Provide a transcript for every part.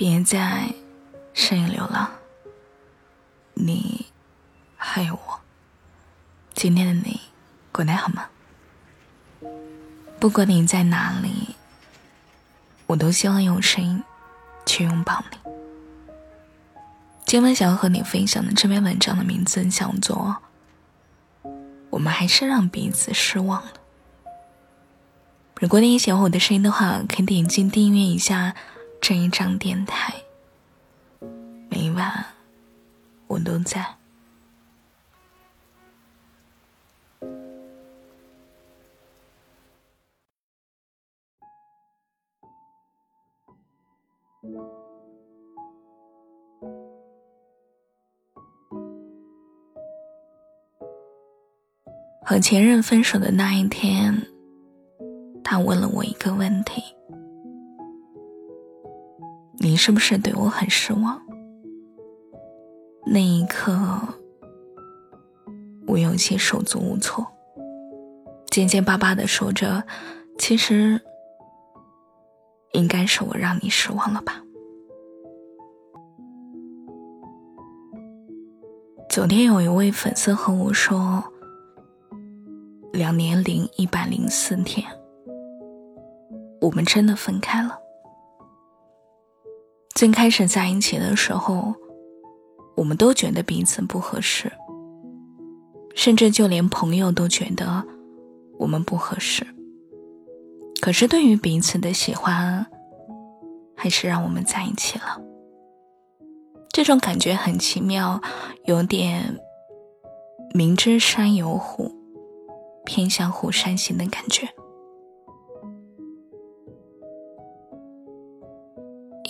别再深夜流浪。你还有我，今天的你过得好吗？不管你在哪里，我都希望用声音去拥抱你。今晚想要和你分享的这篇文章的名字叫做《我们还是让彼此失望了》。如果你喜欢我的声音的话，可以点击订阅一下这一张电台。每晚我都在。和前任分手的那一天，他问了我一个问题：“你是不是对我很失望？”那一刻，我有些手足无措，结结巴巴的说着：“其实，应该是我让你失望了吧。”昨天有一位粉丝和我说。两年零一百零四天，我们真的分开了。最开始在一起的时候，我们都觉得彼此不合适，甚至就连朋友都觉得我们不合适。可是对于彼此的喜欢，还是让我们在一起了。这种感觉很奇妙，有点明知山有虎。偏向虎山行的感觉，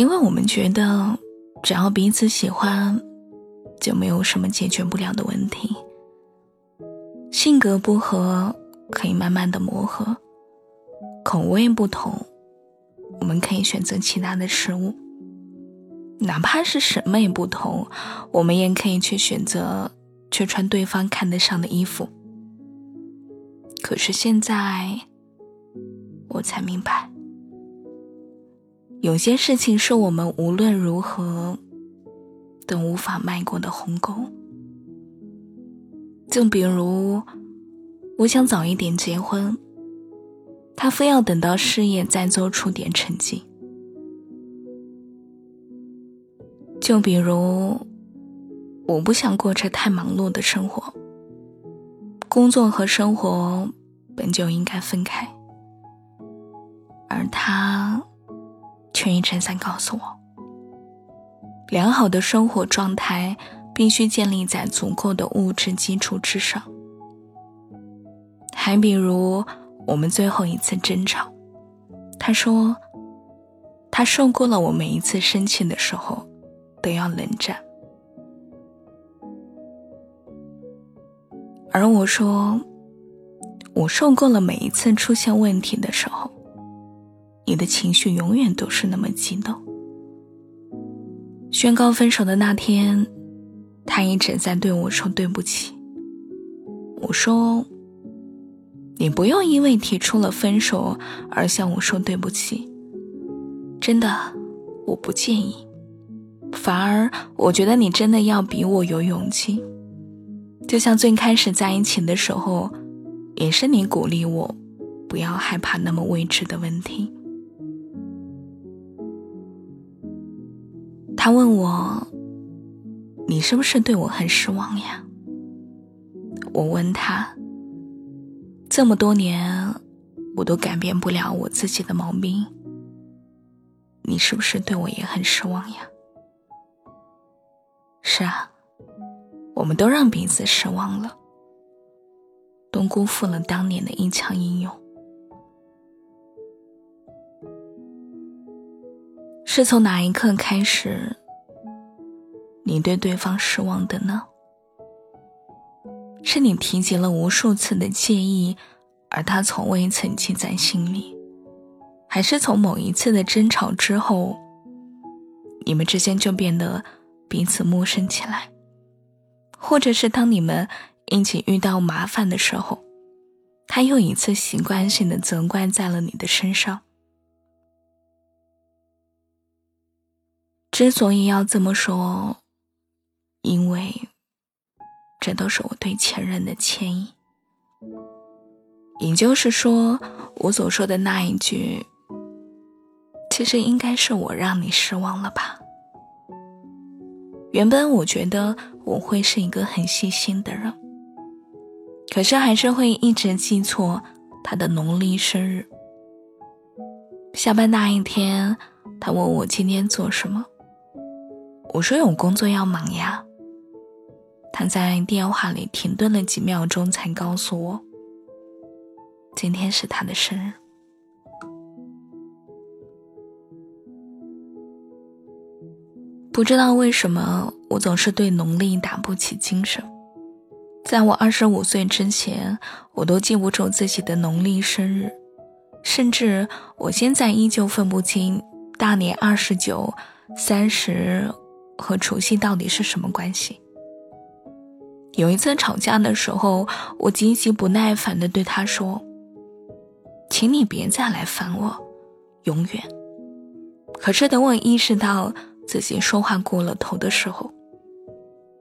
因为我们觉得，只要彼此喜欢，就没有什么解决不了的问题。性格不合可以慢慢的磨合，口味不同，我们可以选择其他的食物。哪怕是审美不同，我们也可以去选择去穿对方看得上的衣服。可是现在，我才明白，有些事情是我们无论如何都无法迈过的鸿沟。就比如，我想早一点结婚，他非要等到事业再做出点成绩。就比如，我不想过着太忙碌的生活，工作和生活。本就应该分开，而他却一陈三告诉我：良好的生活状态必须建立在足够的物质基础之上。还比如我们最后一次争吵，他说他受够了我每一次生气的时候都要冷战，而我说。我受够了每一次出现问题的时候，你的情绪永远都是那么激动。宣告分手的那天，他一直在对我说对不起。我说：“你不用因为提出了分手而向我说对不起，真的，我不介意。反而，我觉得你真的要比我有勇气。就像最开始在一起的时候。”也是你鼓励我，不要害怕那么未知的问题。他问我：“你是不是对我很失望呀？”我问他：“这么多年，我都改变不了我自己的毛病，你是不是对我也很失望呀？”是啊，我们都让彼此失望了。都辜负了当年的一腔英勇。是从哪一刻开始，你对对方失望的呢？是你提及了无数次的介意，而他从未曾记在心里，还是从某一次的争吵之后，你们之间就变得彼此陌生起来？或者是当你们？一起遇到麻烦的时候，他又一次习惯性的责怪在了你的身上。之所以要这么说，因为这都是我对前任的歉意。也就是说，我所说的那一句，其实应该是我让你失望了吧？原本我觉得我会是一个很细心的人，可是还是会一直记错他的农历生日。下班那一天，他问我今天做什么，我说有工作要忙呀。他在电话里停顿了几秒钟，才告诉我。今天是他的生日，不知道为什么我总是对农历打不起精神。在我二十五岁之前，我都记不住自己的农历生日，甚至我现在依旧分不清大年二十九、三十和除夕到底是什么关系。有一次吵架的时候，我极其不耐烦地对他说。请你别再来烦我，永远。可是等我意识到自己说话过了头的时候，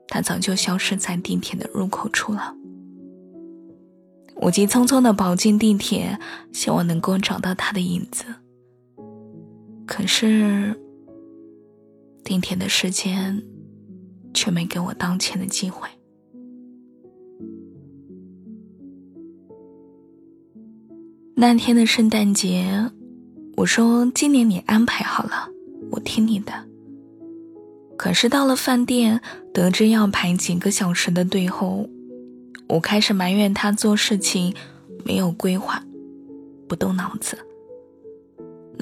他早就消失在地铁的入口处了。我急匆匆的跑进地铁，希望能够找到他的影子。可是，顶天的时间却没给我道歉的机会。那天的圣诞节，我说今年你安排好了，我听你的。可是到了饭店，得知要排几个小时的队后，我开始埋怨他做事情没有规划，不动脑子。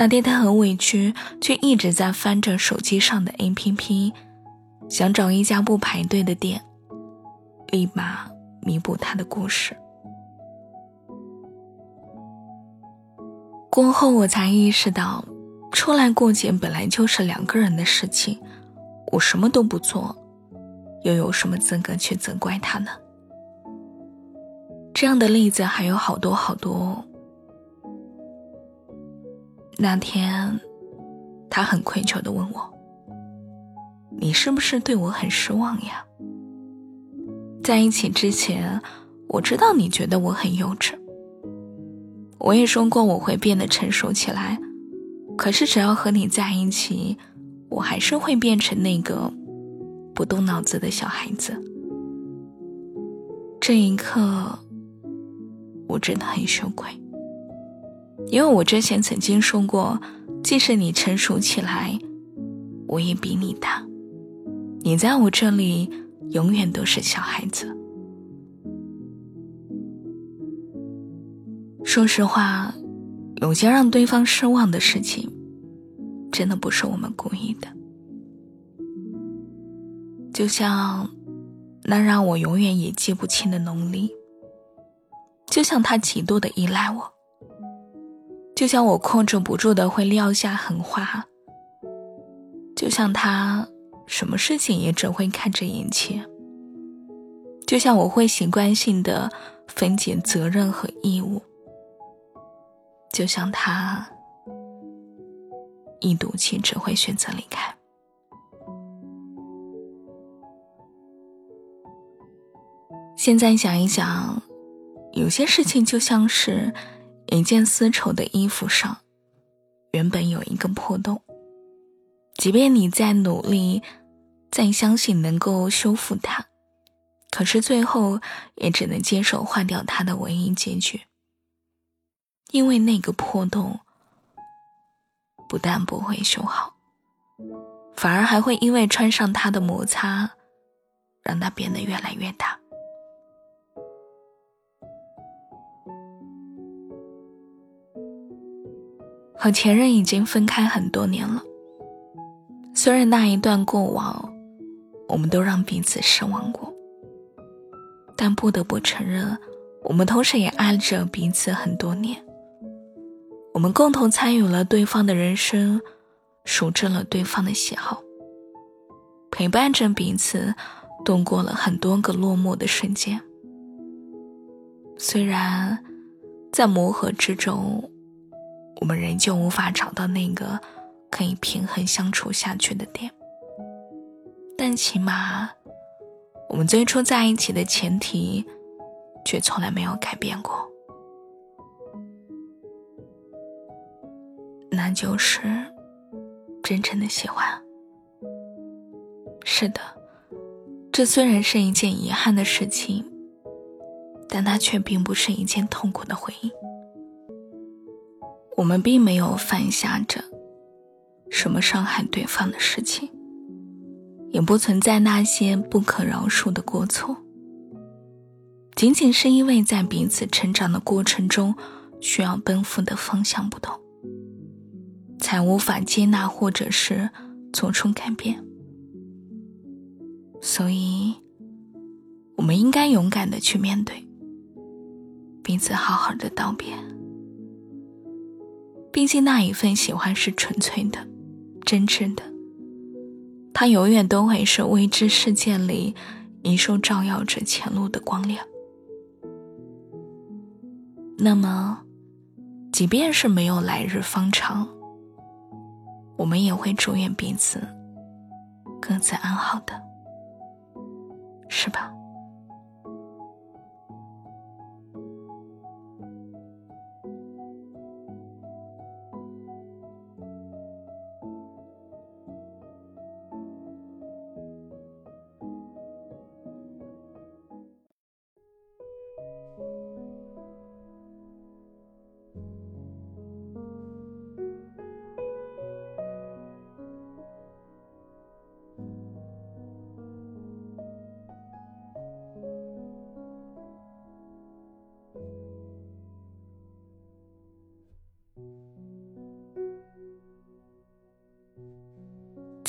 那天他很委屈，却一直在翻着手机上的 APP，想找一家不排队的店，立马弥补他的故事。过后我才意识到，出来过节本来就是两个人的事情，我什么都不做，又有什么资格去责怪他呢？这样的例子还有好多好多。那天，他很愧疚的问我：“你是不是对我很失望呀？”在一起之前，我知道你觉得我很幼稚。我也说过我会变得成熟起来，可是只要和你在一起，我还是会变成那个不动脑子的小孩子。这一刻，我真的很羞愧，因为我之前曾经说过，即使你成熟起来，我也比你大，你在我这里永远都是小孩子。说实话，有些让对方失望的事情，真的不是我们故意的。就像那让我永远也记不清的农历，就像他极度的依赖我，就像我控制不住的会撂下狠话，就像他什么事情也只会看着眼前，就像我会习惯性的分解责任和义务。就像他一赌气只会选择离开。现在想一想，有些事情就像是一件丝绸的衣服上，原本有一个破洞，即便你再努力，再相信能够修复它，可是最后也只能接受换掉它的唯一结局。因为那个破洞不但不会修好，反而还会因为穿上它的摩擦，让它变得越来越大。和前任已经分开很多年了，虽然那一段过往，我们都让彼此失望过，但不得不承认，我们同时也爱着彼此很多年。我们共同参与了对方的人生，熟知了对方的喜好，陪伴着彼此度过了很多个落寞的瞬间。虽然在磨合之中，我们仍旧无法找到那个可以平衡相处下去的点。但起码，我们最初在一起的前提，却从来没有改变过，那就是真正的喜欢。是的，这虽然是一件遗憾的事情，但它却并不是一件痛苦的回忆。我们并没有犯下着什么伤害对方的事情，也不存在那些不可饶恕的过错。仅仅是因为在彼此成长的过程中，需要奔赴的方向不同，才无法接纳或者是做出改变。所以，我们应该勇敢的去面对，彼此好好的道别。毕竟那一份喜欢是纯粹的、真挚的，它永远都会是未知世界里一束照耀着前路的光亮。那么，即便是没有来日方长，我们也会祝愿彼此各自安好的，是吧？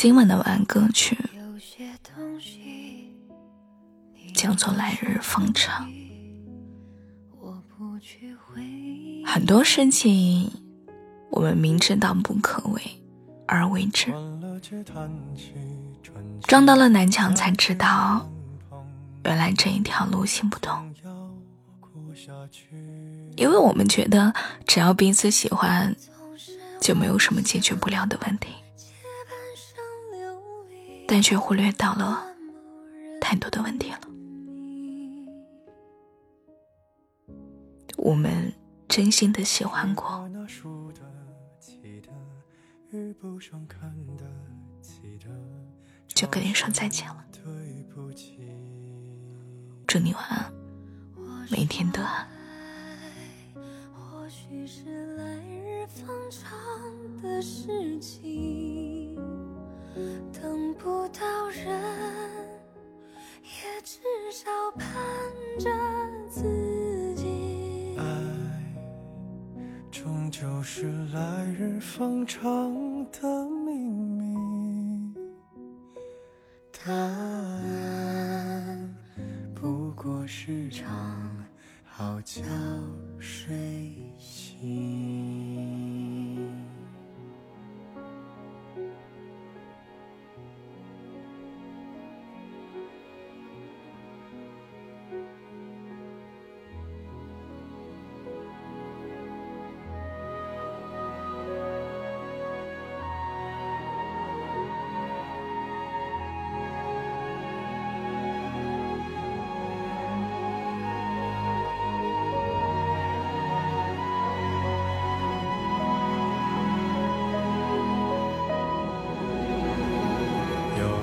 今晚的晚安歌曲叫做《来日方长》。很多事情，我们明知道不可为而为之，撞到了南墙才知道，原来这一条路行不通。因为我们觉得，只要彼此喜欢，就没有什么解决不了的问题。但却忽略到了太多的问题了。我们真心的喜欢过，就跟你说再见了。祝你晚安，每天都安。等着自己。爱，终究是来日方长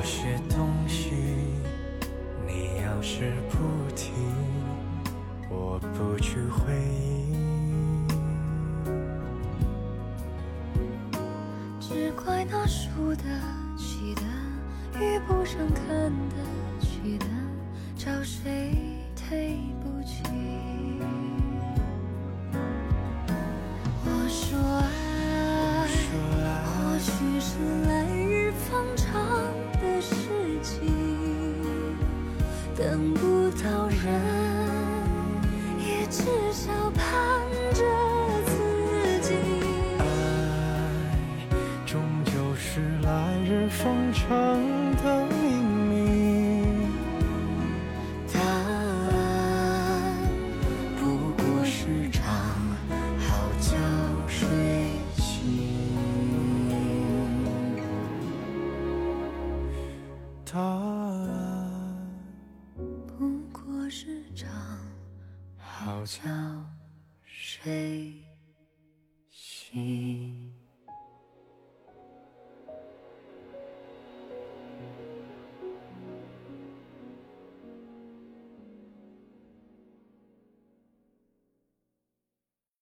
些东西叫谁醒